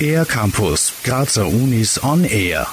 Air Campus, Grazer Unis on Air.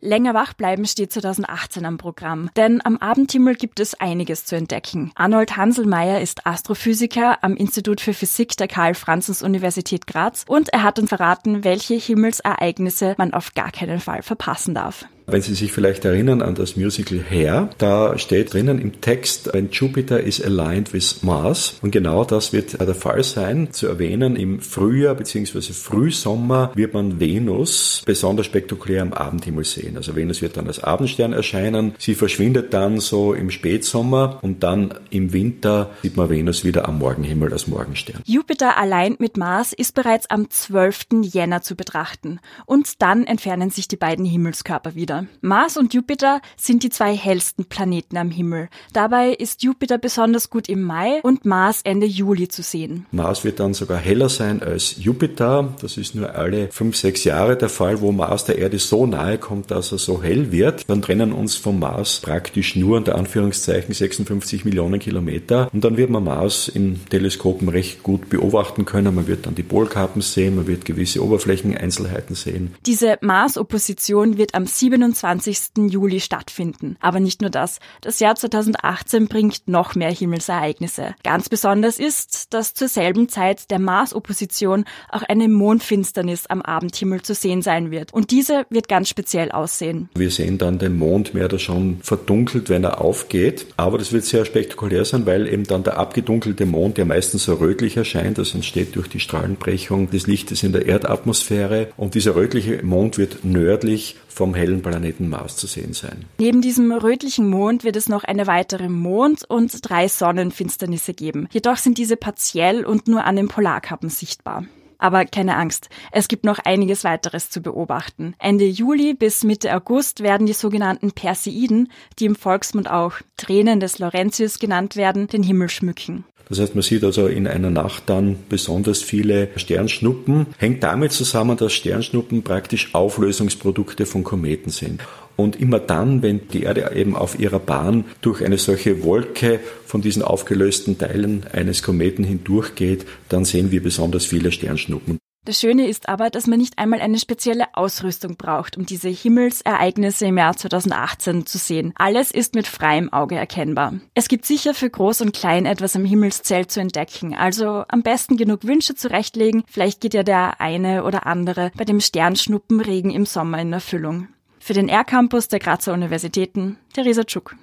Länger wach bleiben steht 2018 am Programm, denn am Abendhimmel gibt es einiges zu entdecken. Arnold Hanselmeier ist Astrophysiker am Institut für Physik der Karl-Franzens-Universität Graz und er hat uns verraten, welche Himmelsereignisse man auf gar keinen Fall verpassen darf. Wenn Sie sich vielleicht erinnern an das Musical Hair, da steht drinnen im Text, wenn Jupiter is aligned with Mars. Und genau das wird der Fall sein. Zu erwähnen, im Frühjahr bzw. Frühsommer wird man Venus besonders spektakulär am Abendhimmel sehen. Also Venus wird dann als Abendstern erscheinen. Sie verschwindet dann so im Spätsommer und dann im Winter sieht man Venus wieder am Morgenhimmel als Morgenstern. Jupiter allein mit Mars ist bereits am 12. Jänner zu betrachten. Und dann entfernen sich die beiden Himmelskörper wieder. Mars und Jupiter sind die zwei hellsten Planeten am Himmel. Dabei ist Jupiter besonders gut im Mai und Mars Ende Juli zu sehen. Mars wird dann sogar heller sein als Jupiter. Das ist nur alle fünf, sechs Jahre der Fall, wo Mars der Erde so nahe kommt, dass er so hell wird. Dann trennen uns vom Mars praktisch nur unter Anführungszeichen 56 Millionen Kilometer. Und dann wird man Mars in Teleskopen recht gut beobachten können. Man wird dann die Polkappen sehen, man wird gewisse Oberflächeneinzelheiten sehen. Diese Mars-Opposition wird am 27 27. Juli stattfinden. Aber nicht nur das. Das Jahr 2018 bringt noch mehr Himmelsereignisse. Ganz besonders ist, dass zur selben Zeit der Mars-Opposition auch eine Mondfinsternis am Abendhimmel zu sehen sein wird. Und diese wird ganz speziell aussehen. Wir sehen dann den Mond mehr oder schon verdunkelt, wenn er aufgeht. Aber das wird sehr spektakulär sein, weil eben dann der abgedunkelte Mond, der meistens so rötlich erscheint, das entsteht durch die Strahlenbrechung des Lichtes in der Erdatmosphäre. Und dieser rötliche Mond wird nördlich vom hellen Planeten Mars zu sehen sein. Neben diesem rötlichen Mond wird es noch eine weitere Mond- und drei Sonnenfinsternisse geben. Jedoch sind diese partiell und nur an den Polarkappen sichtbar. Aber keine Angst, es gibt noch einiges weiteres zu beobachten. Ende Juli bis Mitte August werden die sogenannten Perseiden, die im Volksmund auch Tränen des Laurentius genannt werden, den Himmel schmücken. Das heißt, man sieht also in einer Nacht dann besonders viele Sternschnuppen. Hängt damit zusammen, dass Sternschnuppen praktisch Auflösungsprodukte von Kometen sind. Und immer dann, wenn die Erde eben auf ihrer Bahn durch eine solche Wolke von diesen aufgelösten Teilen eines Kometen hindurchgeht, dann sehen wir besonders viele Sternschnuppen. Das Schöne ist aber, dass man nicht einmal eine spezielle Ausrüstung braucht, um diese Himmelsereignisse im Jahr 2018 zu sehen. Alles ist mit freiem Auge erkennbar. Es gibt sicher für Groß und Klein etwas am Himmelszelt zu entdecken, also am besten genug Wünsche zurechtlegen, vielleicht geht ja der eine oder andere bei dem Sternschnuppenregen im Sommer in Erfüllung. Für den R-Campus der Grazer Universitäten, Theresa Tschuk.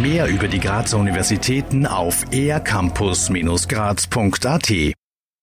Mehr über die Grazer Universitäten auf ercampus-graz.at